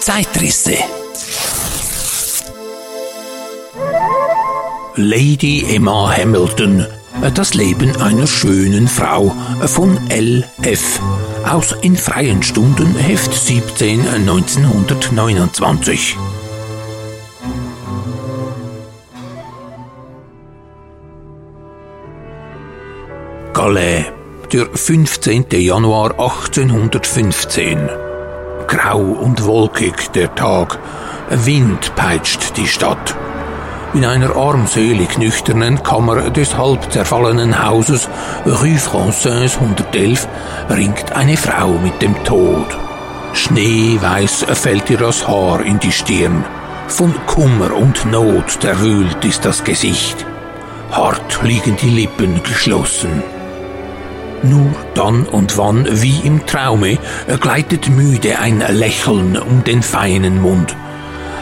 Zeitrisse. Lady Emma Hamilton. Das Leben einer schönen Frau von L.F. aus In freien Stunden, Heft 17, 1929. Calais, der 15. Januar 1815. Grau und wolkig der Tag, Wind peitscht die Stadt. In einer armselig nüchternen Kammer des halb zerfallenen Hauses Rue Française 111 ringt eine Frau mit dem Tod. Schneeweiß fällt ihr das Haar in die Stirn. Von Kummer und Not zerwühlt ist das Gesicht. Hart liegen die Lippen geschlossen. Nur dann und wann, wie im Traume, gleitet müde ein Lächeln um den feinen Mund.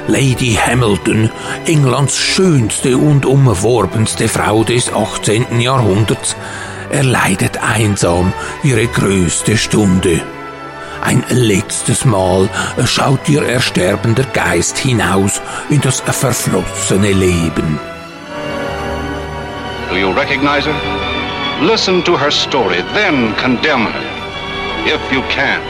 Lady Hamilton, Englands schönste und umworbenste Frau des 18. Jahrhunderts, erleidet einsam ihre größte Stunde. Ein letztes Mal schaut ihr ersterbender Geist hinaus in das verflossene Leben. Do you recognize her? Listen to her story, then condemn her, if you can.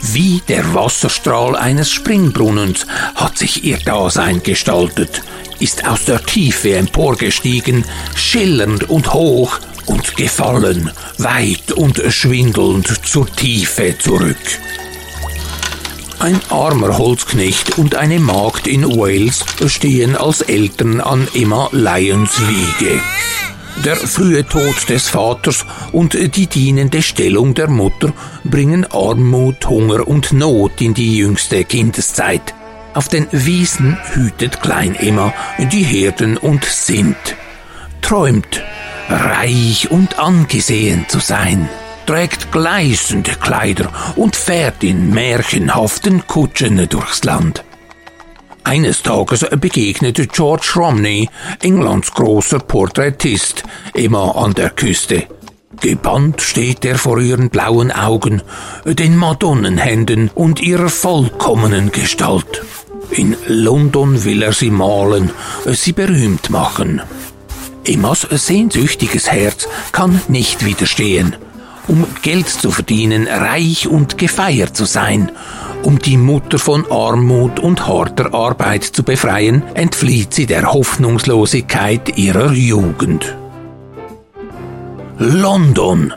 Wie der Wasserstrahl eines Springbrunnens hat sich ihr Dasein gestaltet, ist aus der Tiefe emporgestiegen, schillernd und hoch und gefallen, weit und schwindelnd zur Tiefe zurück. Ein armer Holzknecht und eine Magd in Wales stehen als Eltern an Emma Lyons Wiege. Der frühe Tod des Vaters und die dienende Stellung der Mutter bringen Armut, Hunger und Not in die jüngste Kindeszeit. Auf den Wiesen hütet Klein Emma die Herden und sinnt, träumt, reich und angesehen zu sein, trägt gleißende Kleider und fährt in märchenhaften Kutschen durchs Land. Eines Tages begegnete George Romney, Englands großer Porträtist, immer an der Küste. Gebannt steht er vor ihren blauen Augen, den Madonnenhänden und ihrer vollkommenen Gestalt. In London will er sie malen, sie berühmt machen. Emmas sehnsüchtiges Herz kann nicht widerstehen. Um Geld zu verdienen, reich und gefeiert zu sein um die Mutter von Armut und harter Arbeit zu befreien, entflieht sie der Hoffnungslosigkeit ihrer Jugend. London.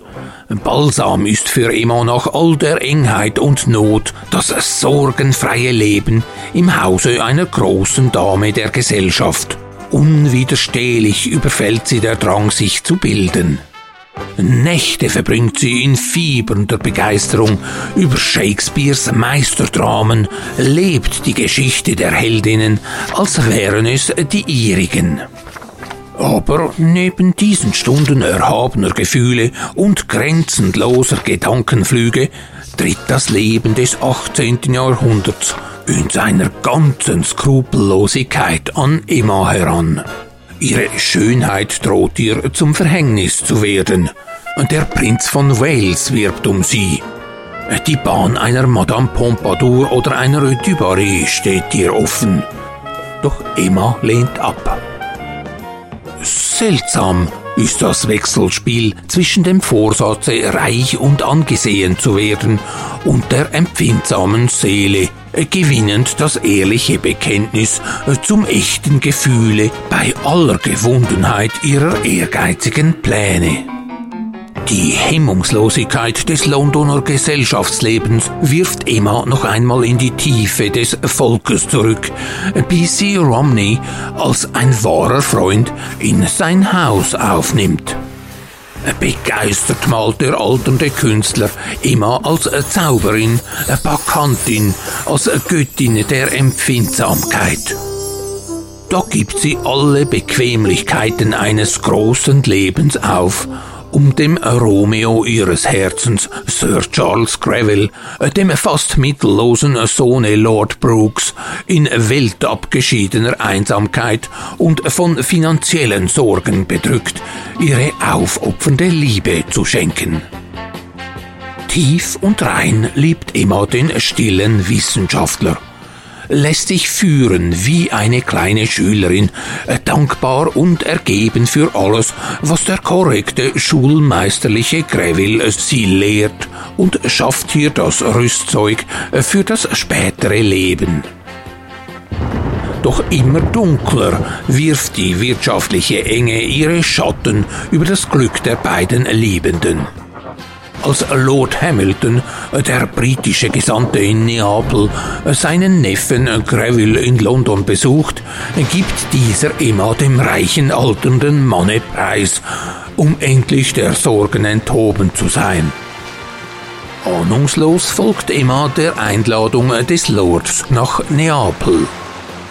Balsam ist für Emma nach all der Engheit und Not das sorgenfreie Leben im Hause einer großen Dame der Gesellschaft. Unwiderstehlich überfällt sie der Drang, sich zu bilden. Nächte verbringt sie in fiebernder Begeisterung über Shakespeares Meisterdramen, lebt die Geschichte der Heldinnen, als wären es die ihrigen. Aber neben diesen Stunden erhabener Gefühle und grenzenloser Gedankenflüge tritt das Leben des 18. Jahrhunderts in seiner ganzen Skrupellosigkeit an Emma heran. Ihre Schönheit droht ihr zum Verhängnis zu werden, der Prinz von Wales wirbt um sie. Die Bahn einer Madame Pompadour oder einer du Barry steht ihr offen. Doch Emma lehnt ab. Seltsam ist das Wechselspiel zwischen dem Vorsatze, reich und angesehen zu werden, und der empfindsamen Seele, gewinnend das ehrliche Bekenntnis zum echten Gefühle bei aller Gewundenheit ihrer ehrgeizigen Pläne. Die Hemmungslosigkeit des Londoner Gesellschaftslebens wirft Emma noch einmal in die Tiefe des Volkes zurück, bis sie Romney als ein wahrer Freund in sein Haus aufnimmt. Begeistert malt der alternde Künstler Emma als Zauberin, Bakantin, als Göttin der Empfindsamkeit. Da gibt sie alle Bequemlichkeiten eines großen Lebens auf um dem Romeo ihres Herzens, Sir Charles Greville, dem fast mittellosen Sohne Lord Brooks, in weltabgeschiedener Einsamkeit und von finanziellen Sorgen bedrückt, ihre aufopfernde Liebe zu schenken. Tief und rein liebt Emma den stillen Wissenschaftler lässt sich führen wie eine kleine Schülerin, dankbar und ergeben für alles, was der korrekte schulmeisterliche Greville sie lehrt und schafft hier das Rüstzeug für das spätere Leben. Doch immer dunkler wirft die wirtschaftliche Enge ihre Schatten über das Glück der beiden Liebenden als Lord Hamilton, der britische Gesandte in Neapel, seinen Neffen Greville in London besucht, gibt dieser immer dem reichen alternden Manne preis, um endlich der Sorgen enthoben zu sein. Ahnungslos folgt Emma der Einladung des Lords nach Neapel.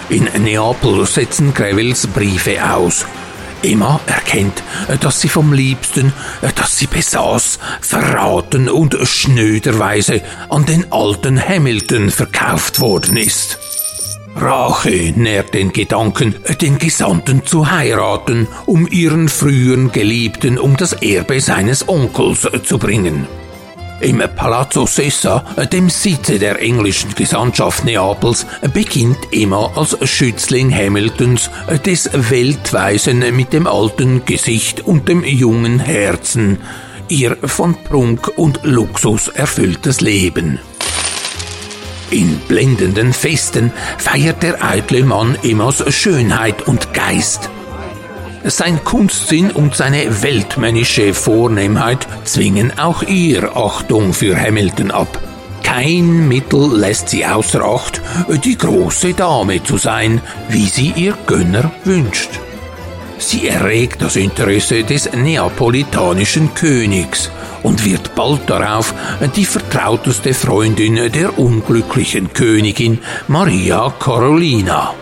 In Neapel setzen Grevilles Briefe aus – Emma erkennt, dass sie vom Liebsten, das sie besaß, verraten und schnöderweise an den alten Hamilton verkauft worden ist. Rache nährt den Gedanken, den Gesandten zu heiraten, um ihren früheren Geliebten um das Erbe seines Onkels zu bringen. Im Palazzo Sessa, dem Sitze der englischen Gesandtschaft Neapels, beginnt Emma als Schützling Hamiltons des Weltweisen mit dem alten Gesicht und dem jungen Herzen ihr von Prunk und Luxus erfülltes Leben. In blendenden Festen feiert der eitle Mann Emmas Schönheit und Geist. Sein Kunstsinn und seine weltmännische Vornehmheit zwingen auch ihr Achtung für Hamilton ab. Kein Mittel lässt sie außer Acht, die große Dame zu sein, wie sie ihr Gönner wünscht. Sie erregt das Interesse des neapolitanischen Königs und wird bald darauf die vertrauteste Freundin der unglücklichen Königin Maria Carolina.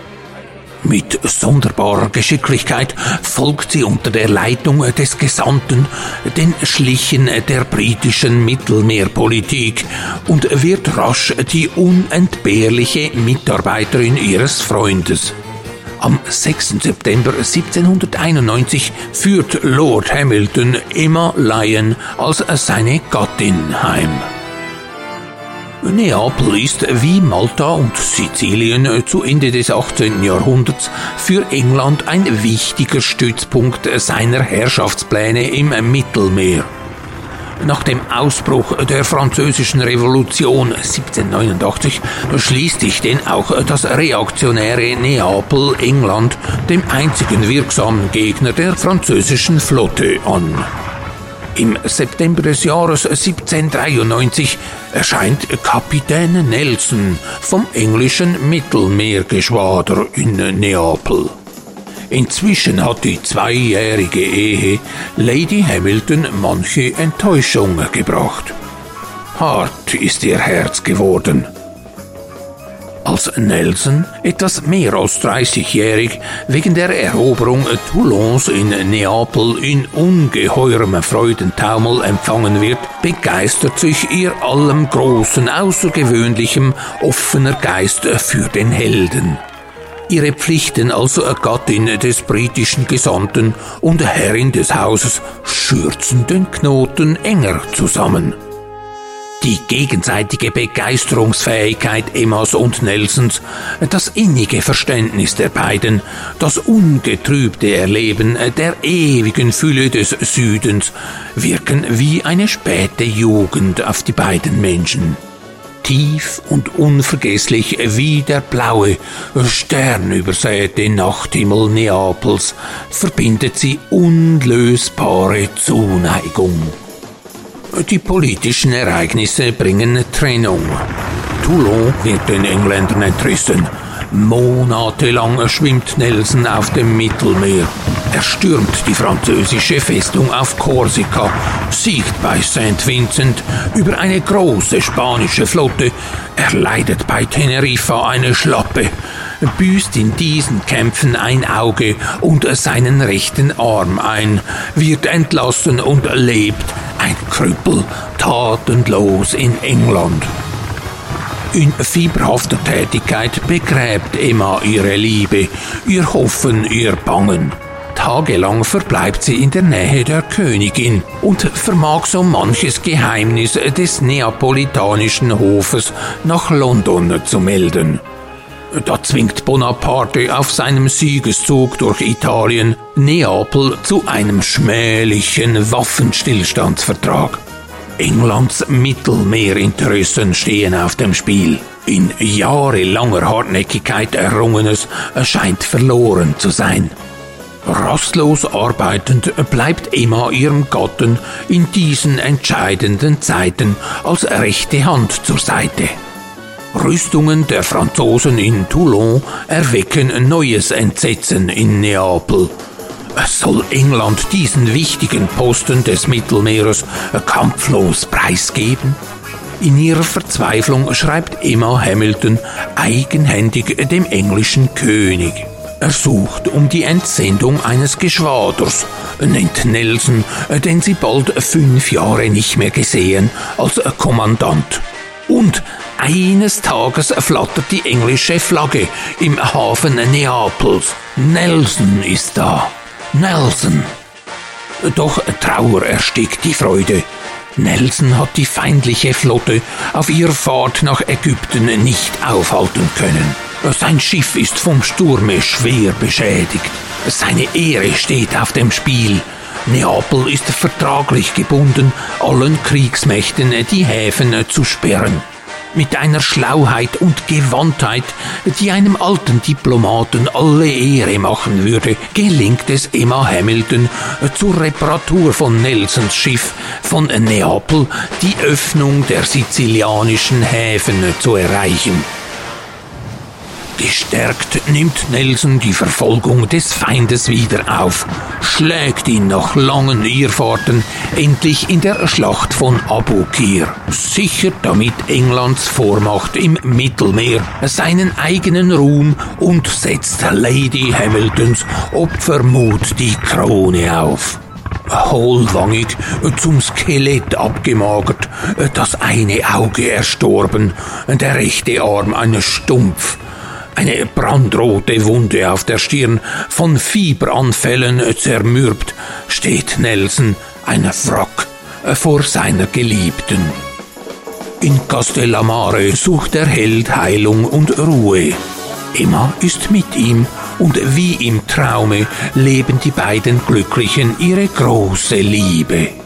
Mit sonderbarer Geschicklichkeit folgt sie unter der Leitung des Gesandten den Schlichen der britischen Mittelmeerpolitik und wird rasch die unentbehrliche Mitarbeiterin ihres Freundes. Am 6. September 1791 führt Lord Hamilton Emma Lyon als seine Gattin heim. Neapel ist wie Malta und Sizilien zu Ende des 18. Jahrhunderts für England ein wichtiger Stützpunkt seiner Herrschaftspläne im Mittelmeer. Nach dem Ausbruch der Französischen Revolution 1789 schließt sich denn auch das reaktionäre Neapel England dem einzigen wirksamen Gegner der französischen Flotte an. Im September des Jahres 1793 erscheint Kapitän Nelson vom englischen Mittelmeergeschwader in Neapel. Inzwischen hat die zweijährige Ehe Lady Hamilton manche Enttäuschung gebracht. Hart ist ihr Herz geworden als Nelson, etwas mehr als 30-jährig, wegen der Eroberung Toulons in Neapel in ungeheurem Freudentaumel empfangen wird, begeistert sich ihr allem Großen, Außergewöhnlichem, offener Geist für den Helden. Ihre Pflichten als Gattin des britischen Gesandten und Herrin des Hauses schürzen den Knoten enger zusammen. Die gegenseitige Begeisterungsfähigkeit Emmas und Nelsons, das innige Verständnis der beiden, das ungetrübte Erleben der ewigen Fülle des Südens wirken wie eine späte Jugend auf die beiden Menschen. Tief und unvergesslich wie der blaue, sternübersäte Nachthimmel Neapels verbindet sie unlösbare Zuneigung. Die politischen Ereignisse bringen Trennung. Toulon wird den Engländern entrissen. Monatelang schwimmt Nelson auf dem Mittelmeer. Er stürmt die französische Festung auf Korsika, siegt bei St. Vincent über eine große spanische Flotte, er leidet bei Teneriffa eine Schlappe, büßt in diesen Kämpfen ein Auge und seinen rechten Arm ein, wird entlassen und lebt ein Krüppel, tatenlos in England. In fieberhafter Tätigkeit begräbt Emma ihre Liebe, ihr Hoffen, ihr Bangen. Tagelang verbleibt sie in der Nähe der Königin und vermag so manches Geheimnis des neapolitanischen Hofes nach London zu melden. Da zwingt Bonaparte auf seinem Siegeszug durch Italien Neapel zu einem schmählichen Waffenstillstandsvertrag. Englands Mittelmeerinteressen stehen auf dem Spiel. In jahrelanger Hartnäckigkeit errungenes scheint verloren zu sein. Rastlos arbeitend bleibt Emma ihrem Gatten in diesen entscheidenden Zeiten als rechte Hand zur Seite. Rüstungen der Franzosen in Toulon erwecken neues Entsetzen in Neapel. Soll England diesen wichtigen Posten des Mittelmeeres kampflos preisgeben? In ihrer Verzweiflung schreibt Emma Hamilton eigenhändig dem englischen König. Er sucht um die Entsendung eines Geschwaders, nennt Nelson, den sie bald fünf Jahre nicht mehr gesehen, als Kommandant. Und eines Tages flattert die englische Flagge im Hafen Neapels. Nelson ist da. Nelson. Doch Trauer erstickt die Freude. Nelson hat die feindliche Flotte auf ihrer Fahrt nach Ägypten nicht aufhalten können. Sein Schiff ist vom Sturme schwer beschädigt. Seine Ehre steht auf dem Spiel. Neapel ist vertraglich gebunden, allen Kriegsmächten die Häfen zu sperren. Mit einer Schlauheit und Gewandtheit, die einem alten Diplomaten alle Ehre machen würde, gelingt es Emma Hamilton zur Reparatur von Nelsons Schiff von Neapel die Öffnung der sizilianischen Häfen zu erreichen. Gestärkt nimmt Nelson die Verfolgung des Feindes wieder auf, schlägt ihn nach langen Irrfahrten endlich in der Schlacht von Abu Kir, sichert damit Englands Vormacht im Mittelmeer seinen eigenen Ruhm und setzt Lady Hamiltons Opfermut die Krone auf. Hohlwangig, zum Skelett abgemagert, das eine Auge erstorben, der rechte Arm eine Stumpf, eine brandrote Wunde auf der Stirn, von Fieberanfällen zermürbt, steht Nelson, ein Wrack, vor seiner Geliebten. In Castellamare sucht der Held Heilung und Ruhe. Emma ist mit ihm und wie im Traume leben die beiden Glücklichen ihre große Liebe.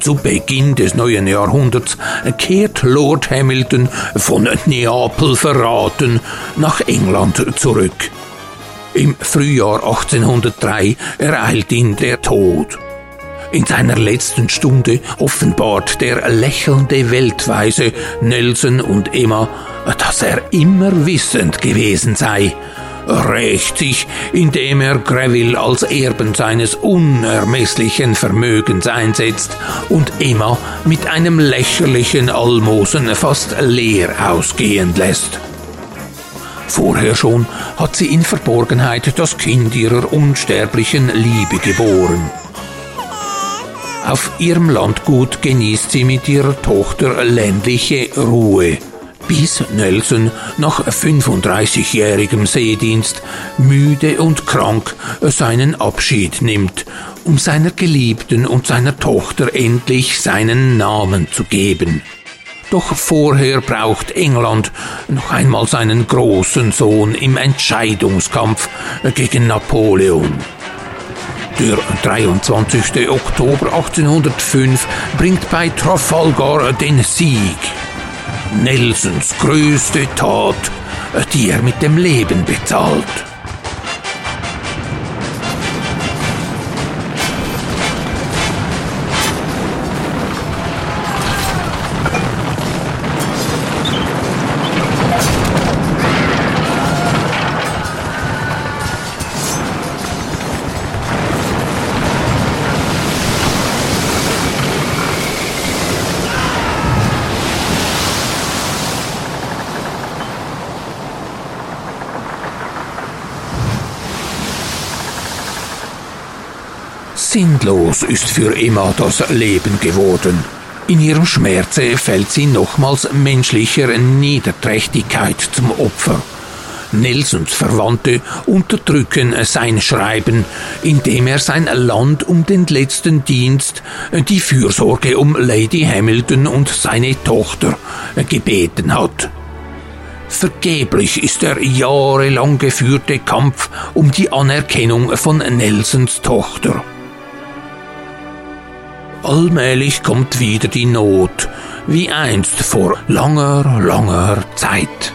Zu Beginn des neuen Jahrhunderts kehrt Lord Hamilton von Neapel verraten nach England zurück. Im Frühjahr 1803 ereilt ihn der Tod. In seiner letzten Stunde offenbart der lächelnde Weltweise Nelson und Emma, dass er immer wissend gewesen sei rächt sich, indem er Greville als Erben seines unermesslichen Vermögens einsetzt und Emma mit einem lächerlichen Almosen fast leer ausgehen lässt. Vorher schon hat sie in Verborgenheit das Kind ihrer unsterblichen Liebe geboren. Auf ihrem Landgut genießt sie mit ihrer Tochter ländliche Ruhe bis Nelson nach 35-jährigem Seedienst müde und krank seinen Abschied nimmt, um seiner Geliebten und seiner Tochter endlich seinen Namen zu geben. Doch vorher braucht England noch einmal seinen großen Sohn im Entscheidungskampf gegen Napoleon. Der 23. Oktober 1805 bringt bei Trafalgar den Sieg. Nelsons größte Tat, die er mit dem Leben bezahlt. Sinnlos ist für Emma das Leben geworden. In ihrem Schmerze fällt sie nochmals menschlicher Niederträchtigkeit zum Opfer. Nelsons Verwandte unterdrücken sein Schreiben, indem er sein Land um den letzten Dienst, die Fürsorge um Lady Hamilton und seine Tochter gebeten hat. Vergeblich ist der jahrelang geführte Kampf um die Anerkennung von Nelsons Tochter. Allmählich kommt wieder die Not, wie einst vor langer, langer Zeit.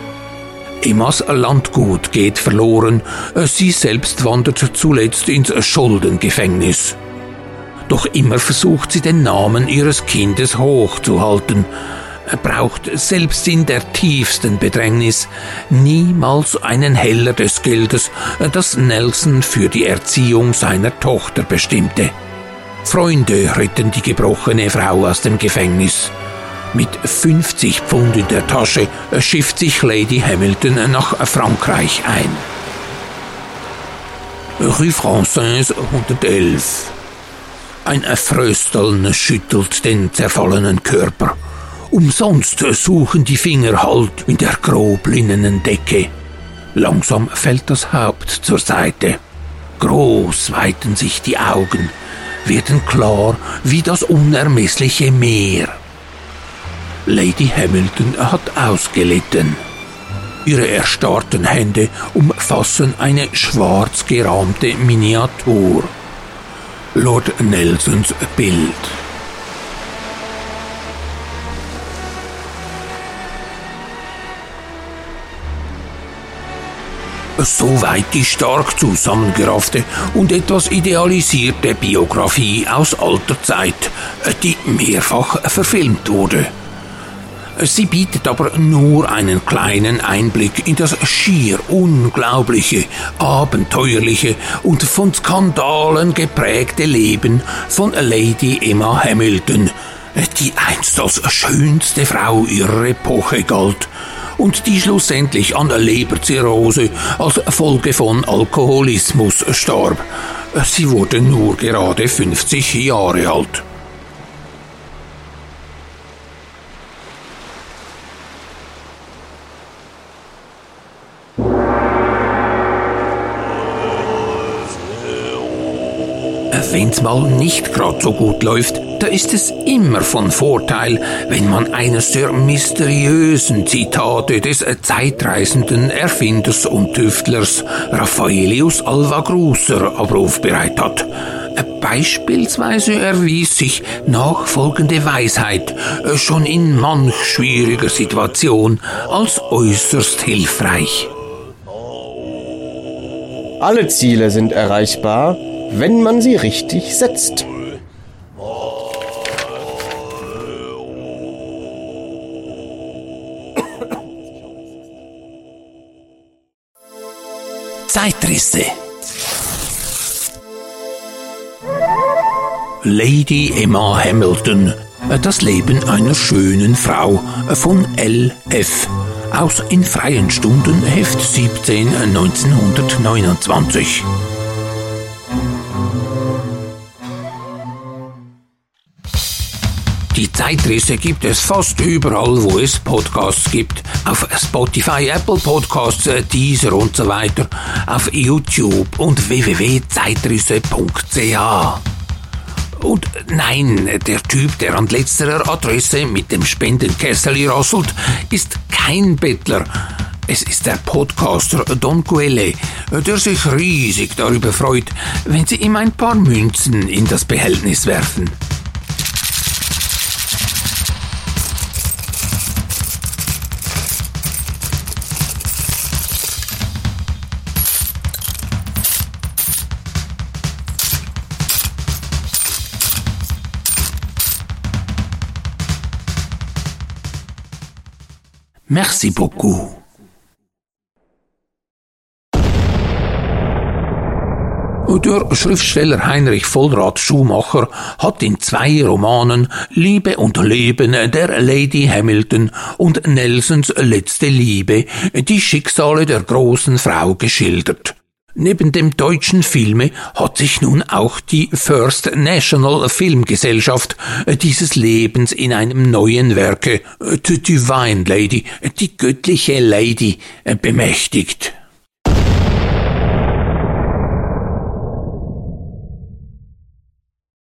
Emmas Landgut geht verloren, sie selbst wandert zuletzt ins Schuldengefängnis. Doch immer versucht sie den Namen ihres Kindes hochzuhalten, braucht selbst in der tiefsten Bedrängnis niemals einen Heller des Geldes, das Nelson für die Erziehung seiner Tochter bestimmte. Freunde retten die gebrochene Frau aus dem Gefängnis. Mit 50 Pfund in der Tasche schifft sich Lady Hamilton nach Frankreich ein. Rue Française 111. Ein Frösteln schüttelt den zerfallenen Körper. Umsonst suchen die Finger Halt in der groblinnenen Decke. Langsam fällt das Haupt zur Seite. Groß weiten sich die Augen, werden klar wie das unermessliche Meer. Lady Hamilton hat ausgelitten. Ihre erstarrten Hände umfassen eine schwarz gerahmte Miniatur. Lord Nelsons Bild. Soweit die stark zusammengeraffte und etwas idealisierte Biografie aus alter Zeit, die mehrfach verfilmt wurde. Sie bietet aber nur einen kleinen Einblick in das schier unglaubliche, abenteuerliche und von Skandalen geprägte Leben von Lady Emma Hamilton, die einst als schönste Frau ihrer Epoche galt und die schlussendlich an Leberzirrhose als Folge von Alkoholismus starb. Sie wurde nur gerade 50 Jahre alt. Wenn's mal nicht grad so gut läuft, da ist es immer von Vorteil, wenn man eines der mysteriösen Zitate des zeitreisenden Erfinders und Tüftlers Raffaelius Alva Grusser abrufbereit hat. Beispielsweise erwies sich nachfolgende Weisheit schon in manch schwieriger Situation als äußerst hilfreich. Alle Ziele sind erreichbar, wenn man sie richtig setzt. Zeitrisse. Lady Emma Hamilton. Das Leben einer schönen Frau von L.F. aus In freien Stunden Heft 17 1929. Die Zeitrisse gibt es fast überall, wo es Podcasts gibt. Auf Spotify, Apple Podcasts, äh, Deezer und so weiter. Auf YouTube und www.zeitrisse.ch. Und nein, der Typ, der an letzterer Adresse mit dem Spendenkessel rasselt, ist kein Bettler. Es ist der Podcaster Don Quelle, der sich riesig darüber freut, wenn Sie ihm ein paar Münzen in das Behältnis werfen. Merci beaucoup. Der Schriftsteller Heinrich Vollrath Schumacher hat in zwei Romanen Liebe und Leben der Lady Hamilton und Nelsons letzte Liebe die Schicksale der großen Frau geschildert. Neben dem deutschen Filme hat sich nun auch die First National Filmgesellschaft dieses Lebens in einem neuen Werke The Divine Lady, die göttliche Lady, bemächtigt.